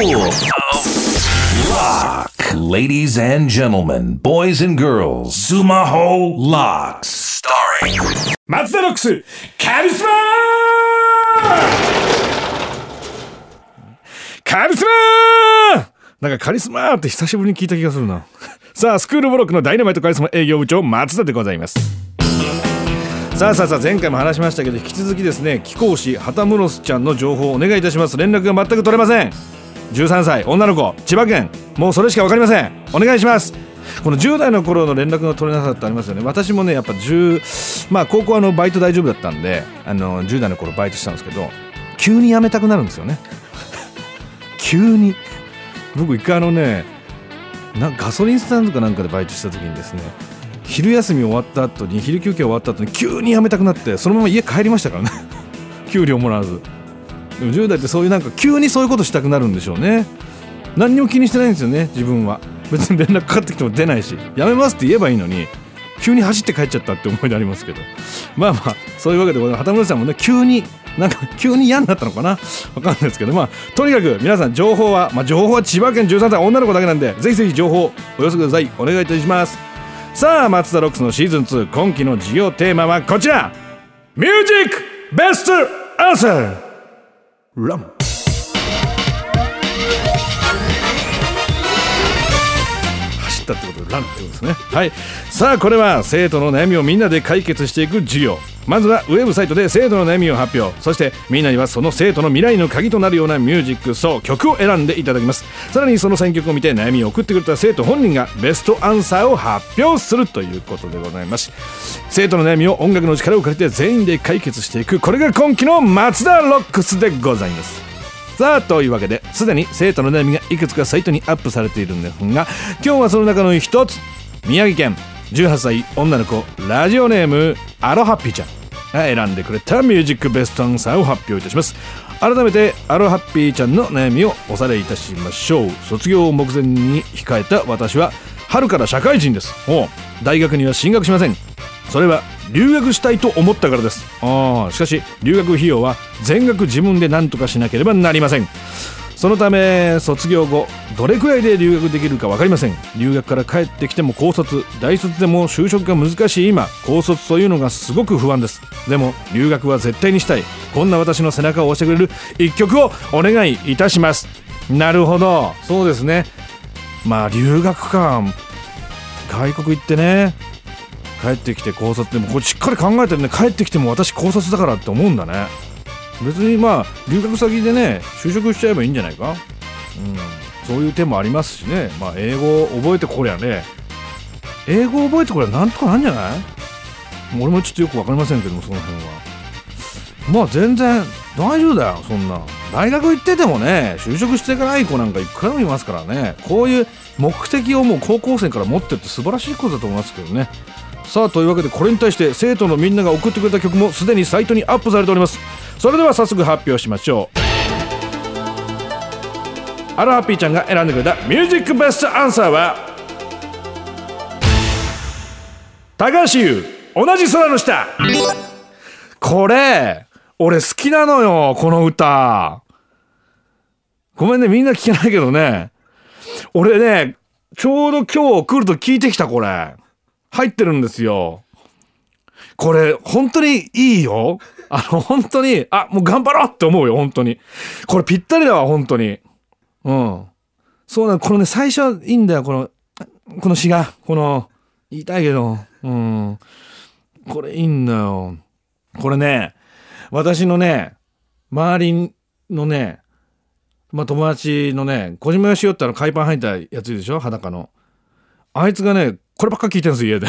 Lock. Ladies and gentlemen, boys and girls, Sumaho Locks. Starring 松田ロックスカリスマカリスマなんかカリスマって久しぶりに聞いた気がするな。さあスクールブロックのダイナマイトカリスマ営業部長松田でございます。さあさあさあ前回も話しましたけど引き続きですね貴公子旗室ちゃんの情報をお願いいたします。連絡が全く取れません。13歳女の子千葉県。もうそれしか分かりません。お願いします。この10代の頃の連絡が取れなさってありますよね。私もねやっぱ10まあ高校あのバイト大丈夫だったんであの10代の頃バイトしたんですけど急に辞めたくなるんですよね。急に。僕一回あのねなガソリンスタンドかなんかでバイトした時にですね昼休み終わった後に昼休憩終わった後に急に辞めたくなってそのまま家帰りましたからね。給料もらわず。でも10代ってそういうなんか急にそういうことしたくなるんでしょうね。何にも気にしてないんですよね自分は。別に連絡かかってきても出ないしやめますって言えばいいのに急に走って帰っちゃったって思い出ありますけど。まあまあそういうわけで畑村さんもね急になんか急に嫌になったのかな？わかんないですけど。まあとにかく皆さん情報はまあ情報は千葉県13歳女の子だけなんでぜひぜひ情報お寄せください。お願いいたします。さあ松田ロックスのシーズン2今期の授業テーマはこちら。ミュージックベストアンサー。ラたってことでランってことですね。はい。さあこれは生徒の悩みをみんなで解決していく授業。まずはウェブサイトで生徒の悩みを発表。そしてみんなにはその生徒の未来の鍵となるようなミュージックそう曲を選んでいただきます。さらにその選曲を見て悩みを送ってくれた生徒本人がベストアンサーを発表するということでございます。生徒の悩みを音楽の力を借りて全員で解決していく。これが今期の松田ロックスでございます。さあというわけですでに生徒の悩みがいくつかサイトにアップされているんですが今日はその中の一つ宮城県18歳女の子ラジオネームアロハッピーちゃんが選んでくれたミュージックベストアンサーを発表いたします。改めてアロハッピーちゃんの悩みをおさらいいたしましょう。卒業を目前に控えた私は春から社会人です。お大学には進学しません。それは留学したいと思ったからです。ああしかし留学費用は全額自分で何とかしなければなりません。そのため卒業後どれくらいで留学できるか分かりません。留学から帰ってきても高卒大卒でも就職が難しい今高卒というのがすごく不安です。でも留学は絶対にしたい。こんな私の背中を押してくれる一曲をお願いいたします。なるほど。そうですね。まあ留学か。外国行ってね。帰ってきて高卒でもこれしっかり考えてるね。帰ってきても私高卒だからって思うんだね。別にまあ留学先でね就職しちゃえばいいんじゃないか、うん、そういう手もありますしね。まあ英語を覚えてこりゃね。英語を覚えてこりゃなんとかなんじゃない？俺もちょっとよく分かりませんけどもその辺は。まあ全然大丈夫だよそんな。大学行っててもね就職していかない子なんかいくらでもいますからね。こういう目的をもう高校生から持ってって素晴らしいことだと思いますけどね。さあというわけでこれに対して生徒のみんなが送ってくれた曲もすでにサイトにアップされております。それでは早速発表しましょう。アロハッピーちゃんが選んでくれたミュージックベストアンサーは高橋優同じ空の下。これ俺好きなのよこの歌。ごめんねみんな聞けないけどね。俺ねちょうど今日来ると聞いてきたこれ。入ってるんですよ。これ本当にいいよ？あの本当にあもう頑張ろうって思うよ本当に。これぴったりだわ本当に。うん。そうなのこのね最初はいいんだよこのこの詩が。この言いたいけど。うん。これいいんだよ。これね私のね周りのねまあ友達のね小島よしおってあの海パン履いたやつでしょ？裸の。あいつがねこればっか聞いてるんです家で。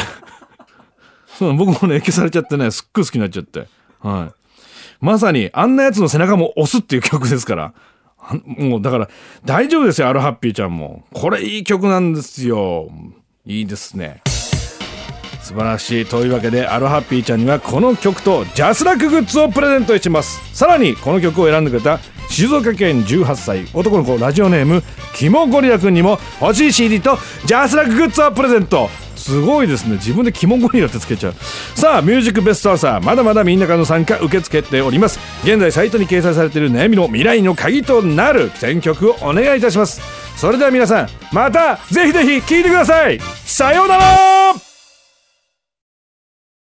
そう僕もね影響されちゃってねすっごい好きになっちゃって。はい。まさにあんなやつの背中も押すっていう曲ですから。もうだから大丈夫ですよアロハッピーちゃんも。これいい曲なんですよ。いいですね。素晴らしい。というわけでアロハッピーちゃんにはこの曲とジャスラックグッズをプレゼントします。さらにこの曲を選んでくれた静岡県18歳男の子ラジオネームキモゴリラくんにも欲しい CD とジャスラックグッズをプレゼント。すごいですね。自分でキモゴリラってつけちゃう。さあミュージックベストアンサー。まだまだみんなからの参加受け付けております。現在サイトに掲載されている悩みの未来の鍵となる。選曲をお願いいたします。それでは皆さんまたぜひぜひ聴いてください。さようなら